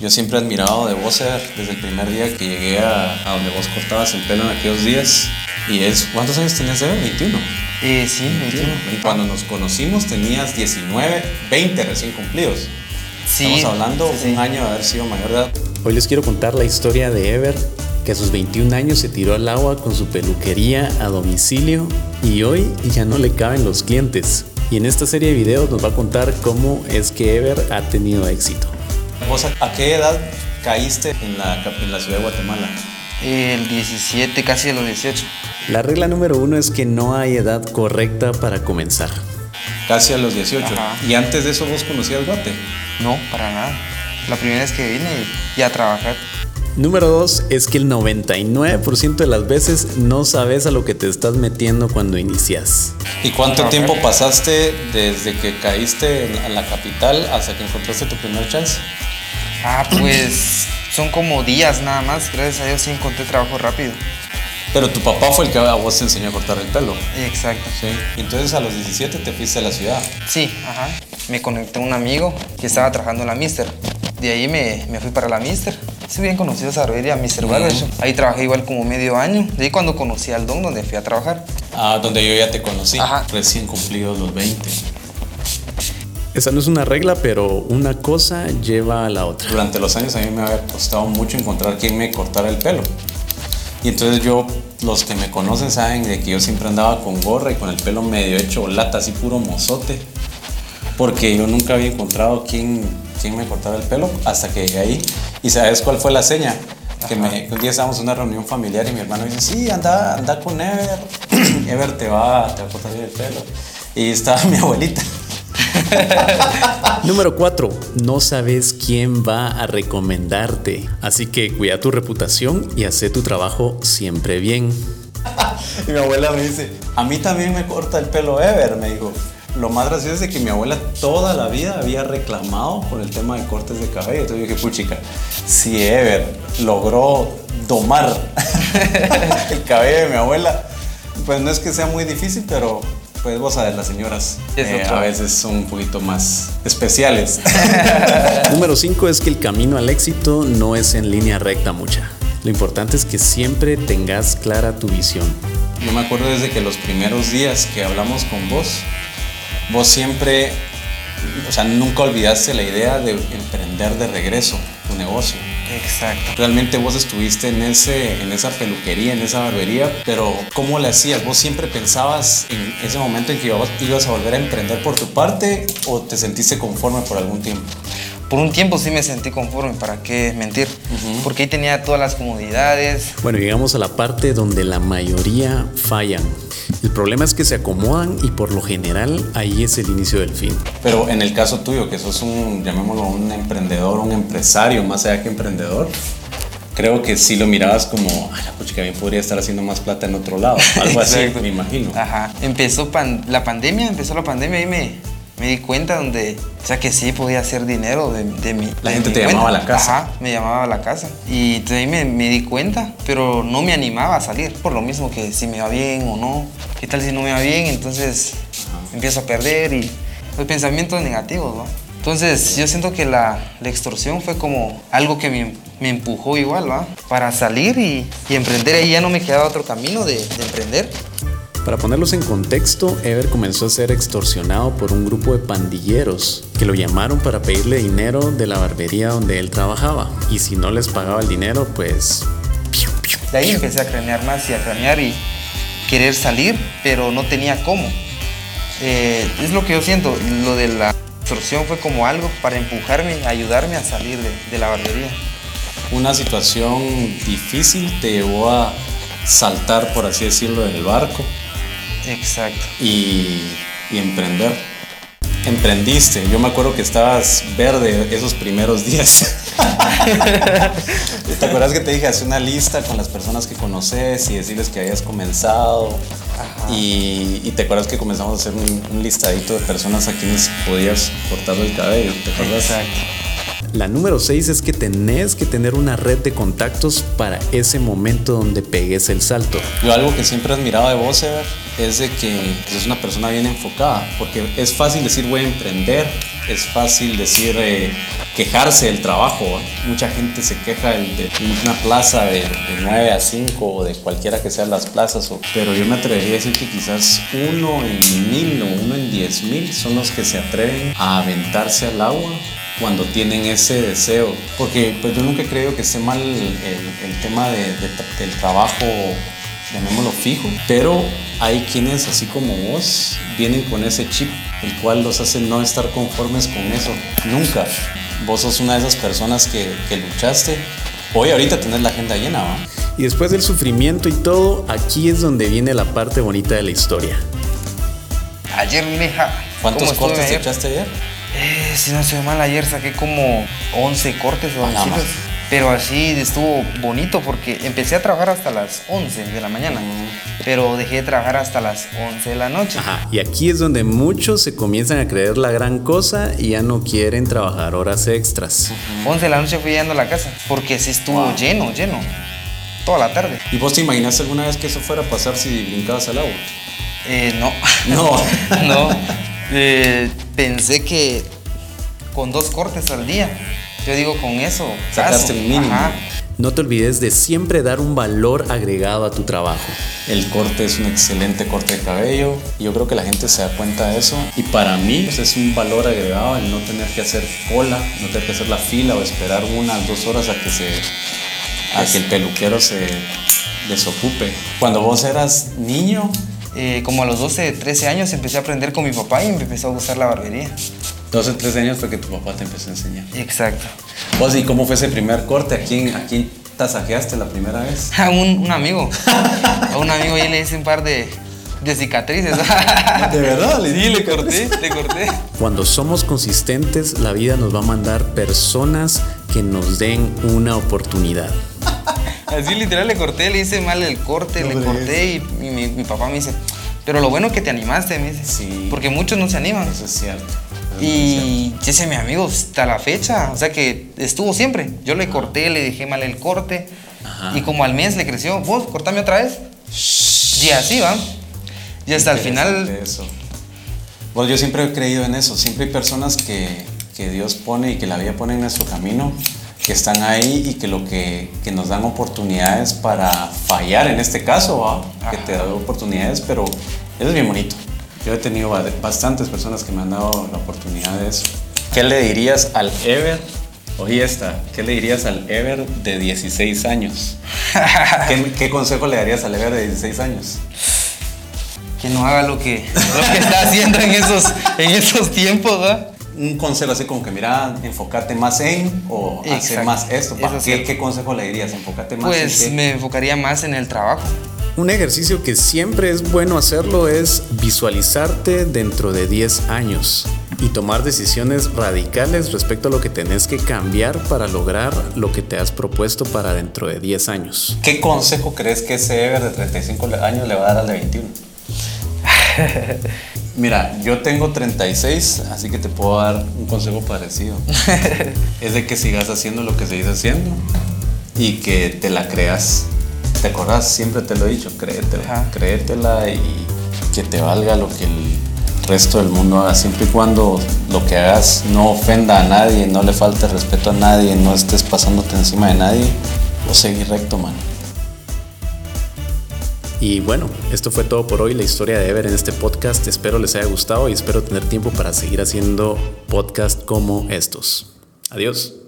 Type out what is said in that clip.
Yo siempre he admirado de vos, Ever, desde el primer día que llegué a, a donde vos cortabas el pelo en aquellos días. Y es, ¿cuántos años tenías, Ever? 21. Eh, sí, 21. Y cuando nos conocimos tenías 19, 20 recién cumplidos. Sí. Estamos hablando sí, sí. un año de haber sido mayor de edad. Hoy les quiero contar la historia de Ever, que a sus 21 años se tiró al agua con su peluquería a domicilio y hoy ya no le caben los clientes. Y en esta serie de videos nos va a contar cómo es que Ever ha tenido éxito. ¿Vos a, a qué edad caíste en la, en la ciudad de Guatemala? El 17, casi de los 18. La regla número uno es que no hay edad correcta para comenzar. Casi a los 18. Ajá. Y antes de eso vos conocías Guate. No, para nada. La primera vez que vine y a trabajar. Número dos es que el 99% de las veces no sabes a lo que te estás metiendo cuando inicias. ¿Y cuánto tiempo pasaste desde que caíste en- a la capital hasta que encontraste tu primer chance? Ah, pues son como días nada más. Gracias a Dios sí encontré trabajo rápido. Pero tu papá fue el que a vos te enseñó a cortar el pelo. Exacto. Sí. Entonces a los 17 te fuiste a la ciudad. Sí, ajá. Me conecté a un amigo que estaba trabajando en la Mister. De ahí me, me fui para la Mister. Sí, bien conocido esa barbería, Mister Barbershop. Ahí trabajé igual como medio año. De ahí cuando conocí al Don, donde fui a trabajar. Ah, donde yo ya te conocí. Ajá. Recién cumplidos los 20. Esa no es una regla, pero una cosa lleva a la otra. Durante los años a mí me había costado mucho encontrar quien me cortara el pelo. Y entonces yo, los que me conocen saben de que yo siempre andaba con gorra y con el pelo medio hecho lata, así puro mozote. Porque yo nunca había encontrado quien, quien me cortara el pelo hasta que llegué ahí. ¿Y sabes cuál fue la seña? Que un día estábamos en una reunión familiar y mi hermano dice, sí, anda, anda con Ever. Ever te va, te va a cortar el pelo. Y estaba mi abuelita. Número 4. No sabes quién va a recomendarte. Así que cuida tu reputación y haz tu trabajo siempre bien. Y mi abuela me dice, a mí también me corta el pelo Ever, me dijo. Lo más gracioso es que mi abuela toda la vida había reclamado por el tema de cortes de cabello. Entonces yo dije, puchica, si Ever logró domar el cabello de mi abuela, pues no es que sea muy difícil, pero pues vos sabes, las señoras Es eh, a veces son un poquito más especiales. Número 5 es que el camino al éxito no es en línea recta mucha. Lo importante es que siempre tengas clara tu visión. Yo me acuerdo desde que los primeros días que hablamos con vos, vos siempre, o sea, nunca olvidaste la idea de emprender de regreso tu negocio. Exacto. Realmente vos estuviste en, ese, en esa peluquería, en esa barbería, pero ¿cómo le hacías? ¿Vos siempre pensabas en ese momento en que ibas- ibas a volver a emprender por tu parte o te sentiste conforme por algún tiempo? Por un tiempo sí me sentí conforme, ¿para qué mentir? Porque ahí tenía todas las comodidades. Bueno, llegamos a la parte donde la mayoría fallan. El problema es que se acomodan y por lo general ahí es el inicio del fin. Pero en el caso tuyo, que sos un, llamémoslo, un emprendedor, un empresario, más allá que emprendedor, creo que sí lo mirabas como, ay, la pucha, que bien podría estar haciendo más plata en otro lado. Algo así, me imagino. Ajá. Empezó pan- la pandemia, empezó la pandemia y me, me di cuenta donde, o sea, que sí podía hacer dinero de, de mi La de gente mi te cuenta. llamaba a la casa. Ajá, me llamaba a la casa. Y entonces ahí me, me di cuenta, pero no me animaba a salir. Por lo mismo que si me va bien o no. ¿Qué tal si no me va bien? Entonces empiezo a perder y los pensamientos negativos, ¿no? Entonces yo siento que la, la extorsión fue como algo que me, me empujó igual, ¿va? Para salir y, y emprender. Ahí ya no me quedaba otro camino de, de emprender. Para ponerlos en contexto, Ever comenzó a ser extorsionado por un grupo de pandilleros que lo llamaron para pedirle dinero de la barbería donde él trabajaba. Y si no les pagaba el dinero, pues... De ahí empecé a cranear más y a cranear y querer salir, pero no tenía cómo. Eh, es lo que yo siento, lo de la extorsión fue como algo para empujarme, ayudarme a salir de, de la barbería. Una situación difícil te llevó a saltar, por así decirlo, del barco Exacto. y, y emprender. Emprendiste. Yo me acuerdo que estabas verde esos primeros días. ¿Te acuerdas que te dije, haz una lista con las personas que conoces y decirles que habías comenzado? Y, y te acuerdas que comenzamos a hacer un, un listadito de personas a quienes podías cortarle el cabello. ¿Te acuerdas? Exacto. La número 6 es que tenés que tener una red de contactos para ese momento donde pegues el salto. Yo algo que siempre he admirado de vos, es de que es una persona bien enfocada, porque es fácil decir voy a emprender, es fácil decir eh, quejarse del trabajo. Mucha gente se queja de, una plaza de, 9 a 5 o de cualquiera que sean las plazas, pero yo me atrevería a decir que quizás uno en mil o uno en diez mil son los que se atreven a aventarse al agua cuando tienen ese deseo. Porque pues yo nunca he creído que esté mal el, tema del trabajo, llamémoslo fijo, pero hay quienes, así como vos, vienen con ese chip, el cual los hace no estar conformes con eso, nunca. Vos sos una de esas personas que, que luchaste. Hoy ahorita tenés la agenda llena, ¿va? Y después del sufrimiento y todo, aquí es donde viene la parte bonita de la historia. Ayer, mija. ¿Cuántos cortes echaste ayer? Eh, si no estoy mal, ayer saqué como 11 cortes o Pero así estuvo bonito porque empecé a trabajar hasta las 11 de la mañana, pero dejé de trabajar hasta las 11 de la noche. Ajá, y aquí es donde muchos se comienzan a creer la gran cosa y ya no quieren trabajar horas extras. 11 de la noche fui llegando a la casa porque sí estuvo lleno, lleno, toda la tarde. ¿Y vos te imaginaste alguna vez que eso fuera a pasar si brincabas al agua? Eh, no. No. no. Eh, pensé que con dos cortes al día. Yo digo, con eso. Sacaste el mínimo. No te olvides de siempre dar un valor agregado a tu trabajo. El corte es un excelente corte de cabello y yo creo que la gente se da cuenta de eso. Y para mí pues, es un valor agregado el no tener que hacer cola, no tener que hacer la fila o esperar unas dos horas a que se a que el peluquero se desocupe. Cuando vos eras niño, eh, como a los 12, 13 años empecé a aprender con mi papá y me empezó a gustar la barbería. 12, 13 años fue que tu papá te empezó a enseñar. Exacto. ¿Vos y cómo fue ese primer corte? ¿A quién, a quién tasajeaste la primera vez? A un, un amigo. a un amigo y le hice un par de, de cicatrices. ¿De verdad? Sí, le corté, le corté. Cuando somos consistentes, la vida nos va a mandar personas que nos den una oportunidad. Así literal le corté, le hice mal el corte, le corté y, mi, papá me dice, pero lo bueno es que te animaste, me dice. Sí. Porque muchos no se animan. Eso es cierto. y ese mi amigo hasta la fecha, o sea que estuvo siempre. Yo le corté, le dejé mal el corte y como al mes le creció, vos cortame otra vez. Y así va. Y hasta el final... Eso. Bueno, yo siempre he creído en eso. Siempre hay personas que, que Dios pone y que la vida pone en nuestro camino que están ahí y que lo que, que nos dan oportunidades para fallar en este caso, que te dan oportunidades, pero eso es bien bonito. Yo he tenido bastantes personas que me han dado la oportunidad de eso. ¿Qué le dirías al Ever? Oye esta, ¿qué le dirías al Ever de 16 años? ¿Qué, ¿Qué, consejo le darías al Ever de 16 años? Que no haga lo que, lo que está haciendo en esos, en esos tiempos, ¿verdad? Un consejo así como que mira, enfocarte más en o hacer más esto. ¿Qué, consejo le dirías? ¿Enfocarte más pues en me enfocaría más en el trabajo. Un ejercicio que siempre es bueno hacerlo es visualizarte dentro de 10 años y tomar decisiones radicales respecto a lo que tenés que cambiar para lograr lo que te has propuesto para dentro de 10 años. ¿Qué consejo crees que ese Ever de 35 años le va a dar al de 21? Mira, yo tengo 36, así que te puedo dar un consejo parecido. es de que sigas haciendo lo que seguís haciendo y que te la creas. ¿Te acordás? Siempre te lo he dicho, créetela. Créetela y que te valga lo que el resto del mundo haga. Siempre y cuando lo que hagas no ofenda a nadie, no le falte respeto a nadie, no estés pasándote encima de nadie, lo seguí recto, mano. Y bueno, esto fue todo por hoy, la historia de Ever en este podcast. Espero les haya gustado y espero tener tiempo para seguir haciendo podcasts como estos. Adiós.